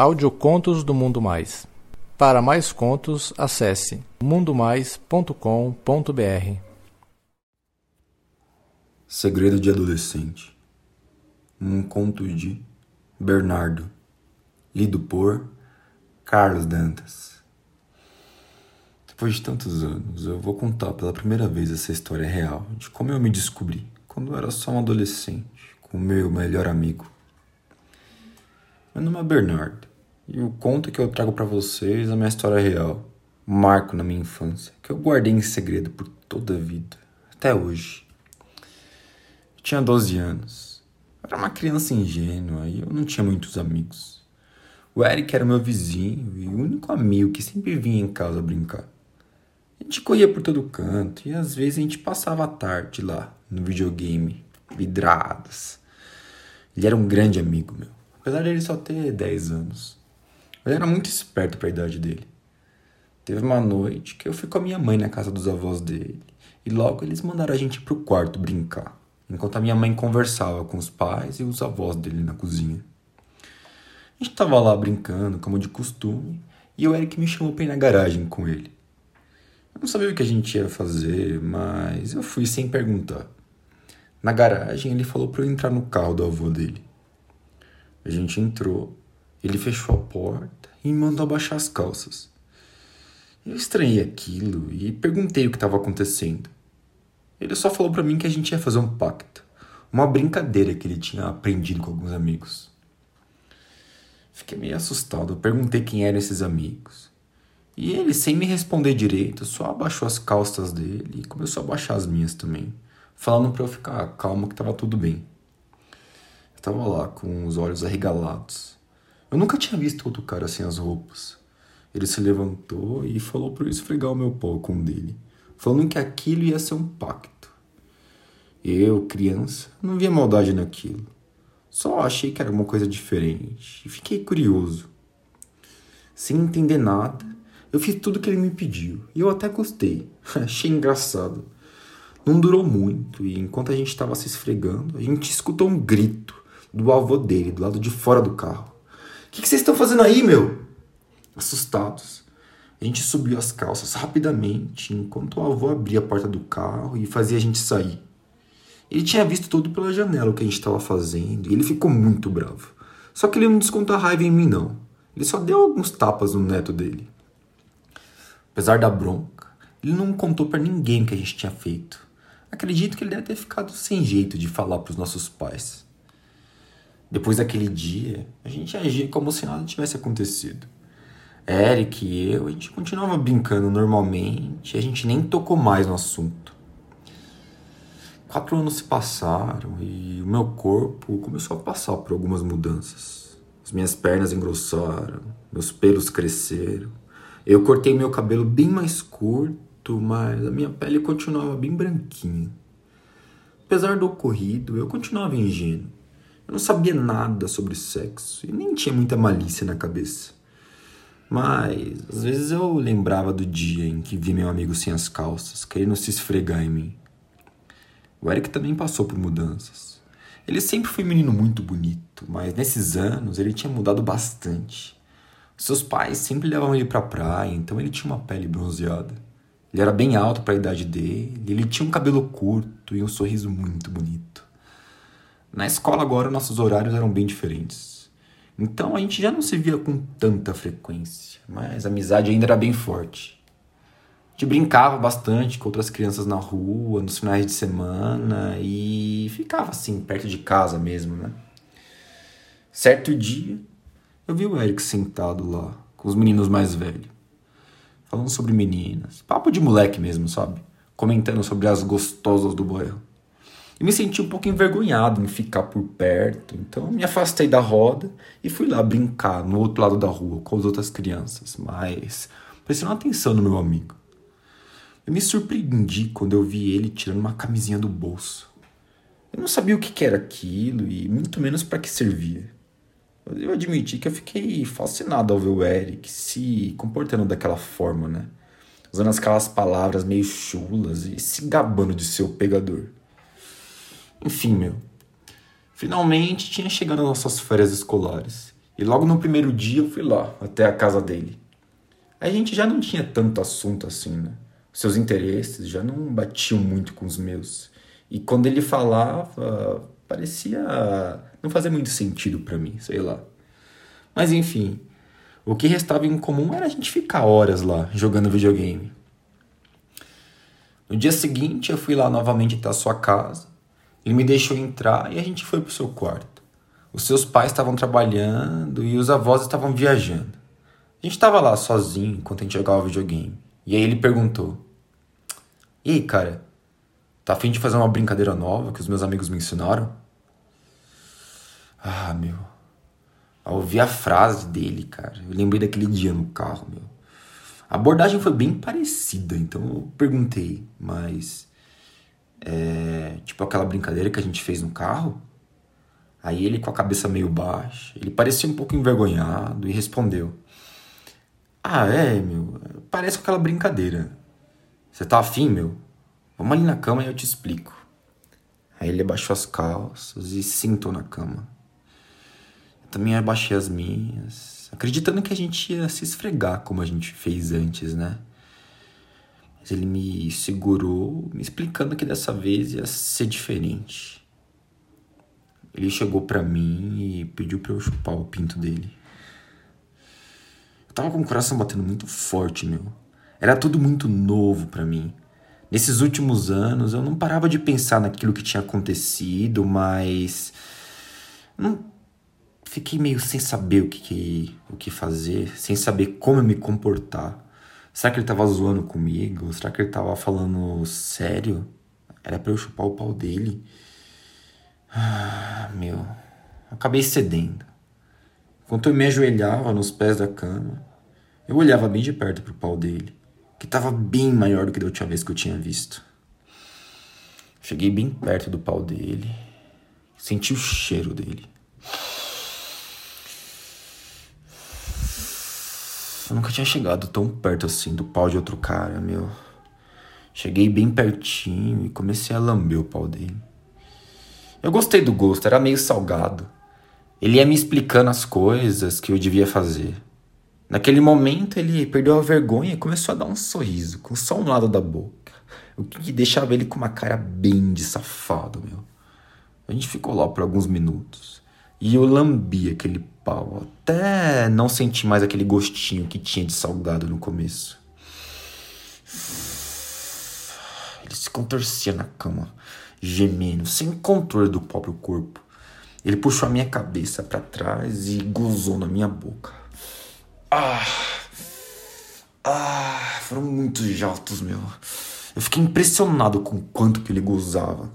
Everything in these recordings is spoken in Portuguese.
Audiocontos do Mundo Mais. Para mais contos, acesse mundomais.com.br. Segredo de Adolescente. Um conto de Bernardo. Lido por Carlos Dantas. Depois de tantos anos, eu vou contar pela primeira vez essa história real de como eu me descobri quando eu era só um adolescente com meu melhor amigo. Meu nome é Bernardo e o conto que eu trago para vocês é a minha história real, um marco na minha infância que eu guardei em segredo por toda a vida, até hoje. Eu tinha 12 anos, eu era uma criança ingênua e eu não tinha muitos amigos. O Eric era meu vizinho e o único amigo que sempre vinha em casa brincar. A gente corria por todo canto e às vezes a gente passava a tarde lá no videogame, vidrados. Ele era um grande amigo meu apesar de ele só ter 10 anos. Ele era muito esperto para a idade dele. Teve uma noite que eu fui com a minha mãe na casa dos avós dele e logo eles mandaram a gente pro quarto brincar, enquanto a minha mãe conversava com os pais e os avós dele na cozinha. A gente tava lá brincando, como de costume, e o Eric me chamou pra ir na garagem com ele. Eu não sabia o que a gente ia fazer, mas eu fui sem perguntar. Na garagem, ele falou para eu entrar no carro do avô dele. A gente entrou, ele fechou a porta e me mandou abaixar as calças. Eu estranhei aquilo e perguntei o que estava acontecendo. Ele só falou para mim que a gente ia fazer um pacto, uma brincadeira que ele tinha aprendido com alguns amigos. Fiquei meio assustado, perguntei quem eram esses amigos. E ele, sem me responder direito, só abaixou as calças dele e começou a abaixar as minhas também, falando para eu ficar calmo que estava tudo bem. Estava lá com os olhos arregalados. Eu nunca tinha visto outro cara sem as roupas. Ele se levantou e falou para eu esfregar o meu pau com o dele, falando que aquilo ia ser um pacto. Eu, criança, não via maldade naquilo. Só achei que era uma coisa diferente e fiquei curioso. Sem entender nada, eu fiz tudo que ele me pediu e eu até gostei. achei engraçado. Não durou muito e enquanto a gente estava se esfregando, a gente escutou um grito do avô dele, do lado de fora do carro. O que, que vocês estão fazendo aí, meu? Assustados, a gente subiu as calças rapidamente enquanto o avô abria a porta do carro e fazia a gente sair. Ele tinha visto tudo pela janela o que a gente estava fazendo e ele ficou muito bravo. Só que ele não descontou a raiva em mim, não. Ele só deu alguns tapas no neto dele. Apesar da bronca, ele não contou para ninguém o que a gente tinha feito. Acredito que ele deve ter ficado sem jeito de falar para os nossos pais. Depois daquele dia, a gente agia como se nada tivesse acontecido. Eric e eu, a gente continuava brincando normalmente, a gente nem tocou mais no assunto. Quatro anos se passaram e o meu corpo começou a passar por algumas mudanças. As minhas pernas engrossaram, meus pelos cresceram. Eu cortei meu cabelo bem mais curto, mas a minha pele continuava bem branquinha. Apesar do ocorrido, eu continuava ingênuo. Eu não sabia nada sobre sexo e nem tinha muita malícia na cabeça. Mas às vezes eu lembrava do dia em que vi meu amigo sem as calças, querendo se esfregar em mim. O Eric também passou por mudanças. Ele sempre foi um menino muito bonito, mas nesses anos ele tinha mudado bastante. Seus pais sempre levavam ele pra praia, então ele tinha uma pele bronzeada. Ele era bem alto para a idade dele, ele tinha um cabelo curto e um sorriso muito bonito. Na escola agora nossos horários eram bem diferentes. Então a gente já não se via com tanta frequência, mas a amizade ainda era bem forte. A gente brincava bastante com outras crianças na rua, nos finais de semana e ficava assim, perto de casa mesmo, né? Certo dia, eu vi o Eric sentado lá, com os meninos mais velhos, falando sobre meninas, papo de moleque mesmo, sabe? Comentando sobre as gostosas do bairro. E me senti um pouco envergonhado em ficar por perto, então me afastei da roda e fui lá brincar no outro lado da rua com as outras crianças, mas prestando atenção no meu amigo. Eu me surpreendi quando eu vi ele tirando uma camisinha do bolso. Eu não sabia o que era aquilo e muito menos para que servia. Eu admiti que eu fiquei fascinado ao ver o Eric se comportando daquela forma, né? Usando aquelas palavras meio chulas e se gabando de seu pegador. Enfim, meu. Finalmente tinha chegado as nossas férias escolares E logo no primeiro dia eu fui lá, até a casa dele. A gente já não tinha tanto assunto assim, né? Seus interesses já não batiam muito com os meus. E quando ele falava, parecia não fazer muito sentido para mim, sei lá. Mas enfim, o que restava em comum era a gente ficar horas lá jogando videogame. No dia seguinte, eu fui lá novamente até a sua casa. Ele me deixou entrar e a gente foi pro seu quarto. Os seus pais estavam trabalhando e os avós estavam viajando. A gente estava lá sozinho enquanto a gente jogava videogame. E aí ele perguntou: E aí, cara, tá afim de fazer uma brincadeira nova que os meus amigos me ensinaram? Ah, meu. Ao ouvir a frase dele, cara, eu lembrei daquele dia no carro, meu. A abordagem foi bem parecida, então eu perguntei, mas. É, tipo aquela brincadeira que a gente fez no carro? Aí ele, com a cabeça meio baixa, ele parecia um pouco envergonhado e respondeu: Ah, é, meu, parece aquela brincadeira. Você tá afim, meu? Vamos ali na cama e eu te explico. Aí ele abaixou as calças e se sentou na cama. Eu também abaixei as minhas acreditando que a gente ia se esfregar como a gente fez antes, né? Mas ele me segurou, me explicando que dessa vez ia ser diferente. Ele chegou para mim e pediu para eu chupar o pinto dele. Eu tava com o coração batendo muito forte, meu. Era tudo muito novo para mim. Nesses últimos anos eu não parava de pensar naquilo que tinha acontecido, mas não fiquei meio sem saber o que, que, o que fazer, sem saber como me comportar. Será que ele tava zoando comigo? Será que ele tava falando sério? Era para eu chupar o pau dele? Ah, meu. Acabei cedendo. Enquanto eu me ajoelhava nos pés da cama, eu olhava bem de perto pro pau dele, que tava bem maior do que da última vez que eu tinha visto. Cheguei bem perto do pau dele, senti o cheiro dele. Eu nunca tinha chegado tão perto assim do pau de outro cara, meu. Cheguei bem pertinho e comecei a lamber o pau dele. Eu gostei do gosto, era meio salgado. Ele ia me explicando as coisas que eu devia fazer. Naquele momento ele perdeu a vergonha e começou a dar um sorriso, com só um lado da boca. O que deixava ele com uma cara bem de safado, meu. A gente ficou lá por alguns minutos. E eu lambi aquele pau, até não sentir mais aquele gostinho que tinha de salgado no começo. Ele se contorcia na cama, gemendo, sem controle do próprio corpo. Ele puxou a minha cabeça para trás e gozou na minha boca. Ah! Ah! Foram muitos jatos, meu. Eu fiquei impressionado com o quanto que ele gozava.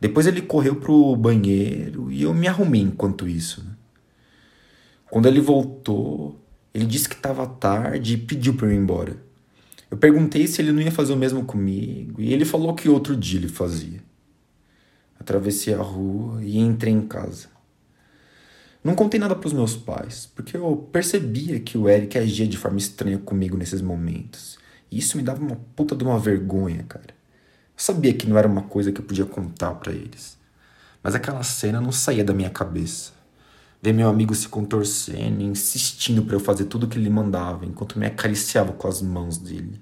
Depois ele correu pro banheiro e eu me arrumei enquanto isso. Né? Quando ele voltou, ele disse que estava tarde e pediu para eu ir embora. Eu perguntei se ele não ia fazer o mesmo comigo e ele falou que outro dia ele fazia. Atravessei a rua e entrei em casa. Não contei nada para os meus pais, porque eu percebia que o Eric agia de forma estranha comigo nesses momentos. E isso me dava uma puta de uma vergonha, cara. Sabia que não era uma coisa que eu podia contar para eles. Mas aquela cena não saía da minha cabeça. Ver meu amigo se contorcendo insistindo para eu fazer tudo o que ele mandava, enquanto me acariciava com as mãos dele.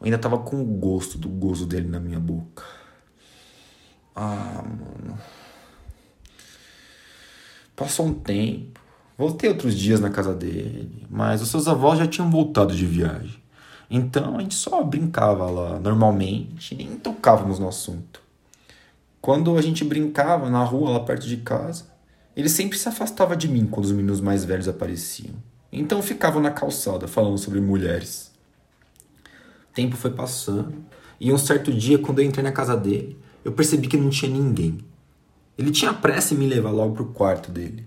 Eu ainda tava com o gosto do gozo dele na minha boca. Ah, mano. Passou um tempo. Voltei outros dias na casa dele, mas os seus avós já tinham voltado de viagem. Então a gente só brincava lá normalmente, nem tocávamos no assunto. Quando a gente brincava na rua lá perto de casa, ele sempre se afastava de mim quando os meninos mais velhos apareciam. Então ficava na calçada falando sobre mulheres. O tempo foi passando e um certo dia, quando eu entrei na casa dele, eu percebi que não tinha ninguém. Ele tinha pressa em me levar logo pro quarto dele.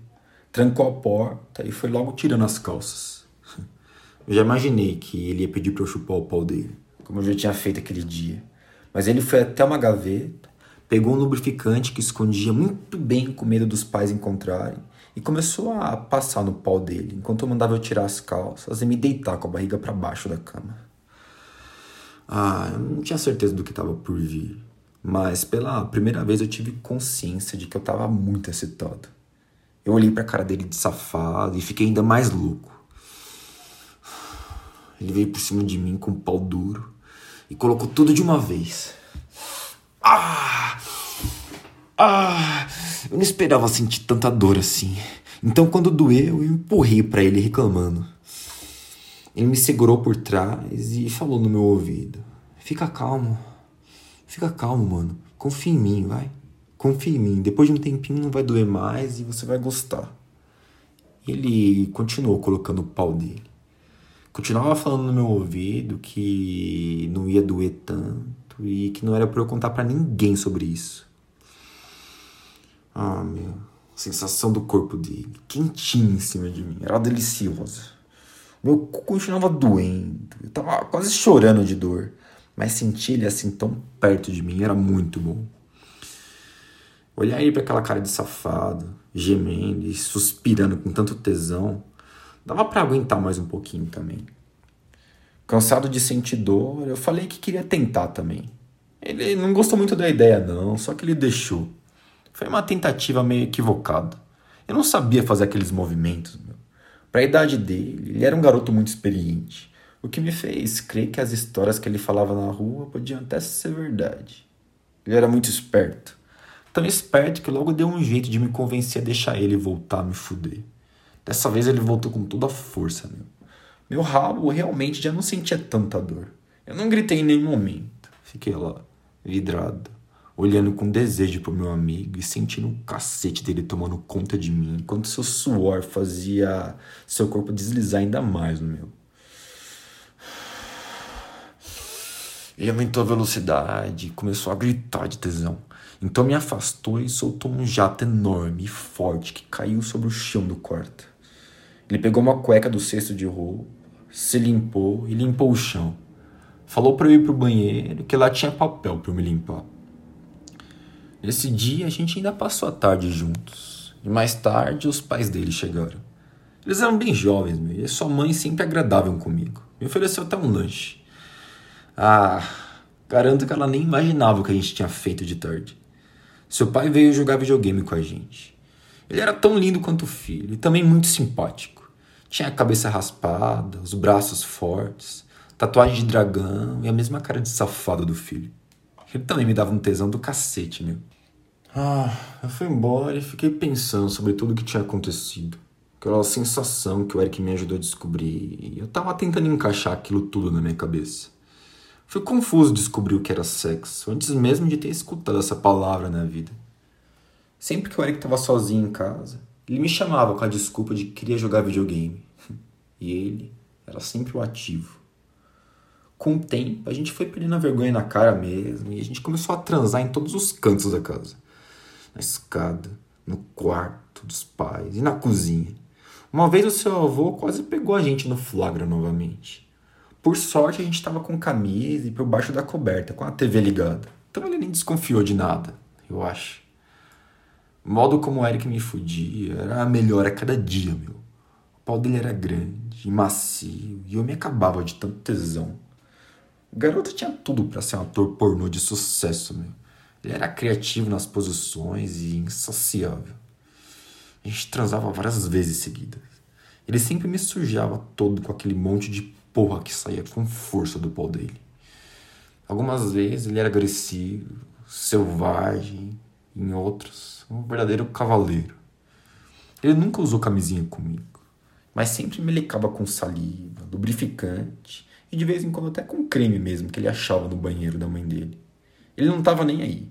Trancou a porta e foi logo tirando as calças. Eu já imaginei que ele ia pedir para eu chupar o pau dele, como eu já tinha feito aquele dia. Mas ele foi até uma gaveta, pegou um lubrificante que escondia muito bem com medo dos pais encontrarem e começou a passar no pau dele, enquanto eu mandava eu tirar as calças e me deitar com a barriga para baixo da cama. Ah, eu não tinha certeza do que estava por vir, mas pela primeira vez eu tive consciência de que eu estava muito excitado. Eu olhei pra cara dele de safado e fiquei ainda mais louco. Ele veio por cima de mim com um pau duro e colocou tudo de uma vez. Ah! Ah! Eu não esperava sentir tanta dor assim. Então, quando doeu, eu empurrei para ele reclamando. Ele me segurou por trás e falou no meu ouvido: Fica calmo. Fica calmo, mano. Confia em mim, vai. Confia em mim. Depois de um tempinho não vai doer mais e você vai gostar. Ele continuou colocando o pau dele. Continuava falando no meu ouvido que não ia doer tanto e que não era para eu contar para ninguém sobre isso. Ah, meu. sensação do corpo dele, quentinho em cima de mim, era deliciosa. Meu cu continuava doendo, eu tava quase chorando de dor, mas sentir ele assim tão perto de mim era muito bom. Olhar ele para aquela cara de safado, gemendo e suspirando com tanto tesão, dava para aguentar mais um pouquinho também. Cansado de sentir dor, eu falei que queria tentar também. Ele não gostou muito da ideia, não, só que ele deixou. Foi uma tentativa meio equivocada. Eu não sabia fazer aqueles movimentos, meu. Para a idade dele, ele era um garoto muito experiente, o que me fez crer que as histórias que ele falava na rua podiam até ser verdade. Ele era muito esperto. Tão esperto que logo deu um jeito de me convencer a deixar ele voltar a me fuder. Dessa vez ele voltou com toda a força, meu. Meu rabo realmente já não sentia tanta dor. Eu não gritei em nenhum momento. Fiquei lá, vidrado, olhando com desejo pro meu amigo e sentindo um cacete dele tomando conta de mim, enquanto seu suor fazia seu corpo deslizar ainda mais no meu. Ele aumentou a velocidade, começou a gritar de tesão. Então me afastou e soltou um jato enorme e forte que caiu sobre o chão do quarto. Ele pegou uma cueca do cesto de roupa, se limpou e limpou o chão. Falou para eu ir pro banheiro que lá tinha papel para eu me limpar. Nesse dia a gente ainda passou a tarde juntos. E mais tarde os pais dele chegaram. Eles eram bem jovens, meu, e sua mãe sempre agradável comigo. Me ofereceu até um lanche. Ah, garanto que ela nem imaginava o que a gente tinha feito de tarde. Seu pai veio jogar videogame com a gente. Ele era tão lindo quanto o filho e também muito simpático. Tinha a cabeça raspada, os braços fortes, tatuagem de dragão e a mesma cara de safado do filho. Ele também me dava um tesão do cacete, meu. Ah, eu fui embora e fiquei pensando sobre tudo o que tinha acontecido. Aquela sensação que o Eric me ajudou a descobrir. E eu tava tentando encaixar aquilo tudo na minha cabeça. Foi confuso descobrir o que era sexo, antes mesmo de ter escutado essa palavra na vida. Sempre que o Eric estava sozinho em casa, ele me chamava com a desculpa de que queria jogar videogame. E ele era sempre o ativo. Com o tempo, a gente foi perdendo a vergonha na cara mesmo e a gente começou a transar em todos os cantos da casa. Na escada, no quarto dos pais e na cozinha. Uma vez o seu avô quase pegou a gente no flagra novamente. Por sorte, a gente estava com camisa e por baixo da coberta, com a TV ligada. Então ele nem desconfiou de nada, eu acho. Modo como o Eric me fudia era melhor a cada dia, meu. O pau dele era grande e macio e eu me acabava de tanto tesão. O garoto tinha tudo para ser um ator pornô de sucesso, meu. Ele era criativo nas posições e insaciável. A gente transava várias vezes seguidas. Ele sempre me sujava todo com aquele monte de porra que saía com força do pau dele. Algumas vezes ele era agressivo, selvagem, em outras, um verdadeiro cavaleiro. Ele nunca usou camisinha comigo, mas sempre me licava com saliva, lubrificante e de vez em quando até com creme mesmo que ele achava no banheiro da mãe dele. Ele não estava nem aí.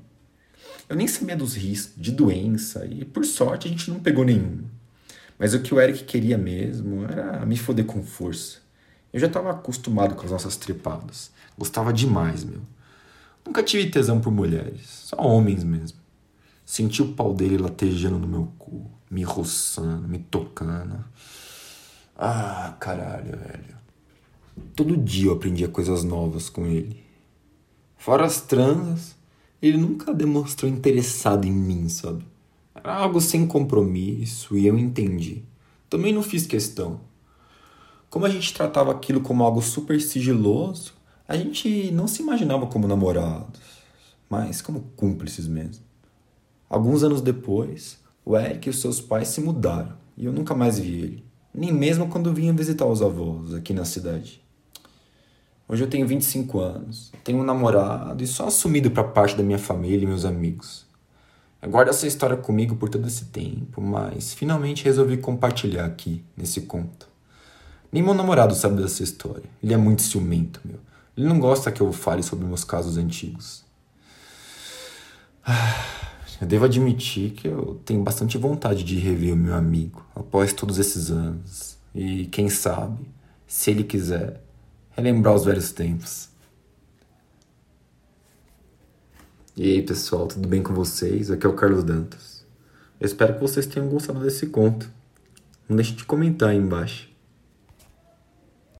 Eu nem sabia dos riscos de doença e por sorte a gente não pegou nenhuma. Mas o que o Eric queria mesmo era me foder com força. Eu já estava acostumado com as nossas trepadas. Gostava demais, meu. Nunca tive tesão por mulheres, só homens mesmo. Senti o pau dele latejando no meu cu, me roçando, me tocando. Ah, caralho, velho. Todo dia eu aprendia coisas novas com ele. Fora as transas, ele nunca demonstrou interessado em mim, sabe? Era algo sem compromisso e eu entendi. Também não fiz questão. Como a gente tratava aquilo como algo super sigiloso, a gente não se imaginava como namorados, mas como cúmplices mesmo. Alguns anos depois, O Eric e os seus pais se mudaram e eu nunca mais vi ele, nem mesmo quando vinha visitar os avós aqui na cidade. Hoje eu tenho 25 anos, tenho um namorado e só assumido para parte da minha família e meus amigos. Eu guardo essa história comigo por todo esse tempo, mas finalmente resolvi compartilhar aqui, nesse conto. Nem meu namorado sabe dessa história. Ele é muito ciumento, meu. Ele não gosta que eu fale sobre meus casos antigos. Ah. Eu devo admitir que eu tenho bastante vontade de rever o meu amigo após todos esses anos. E quem sabe, se ele quiser, relembrar os velhos tempos. E aí, pessoal, tudo bem com vocês? Aqui é o Carlos Dantas. Eu espero que vocês tenham gostado desse conto. Não deixe de comentar aí embaixo.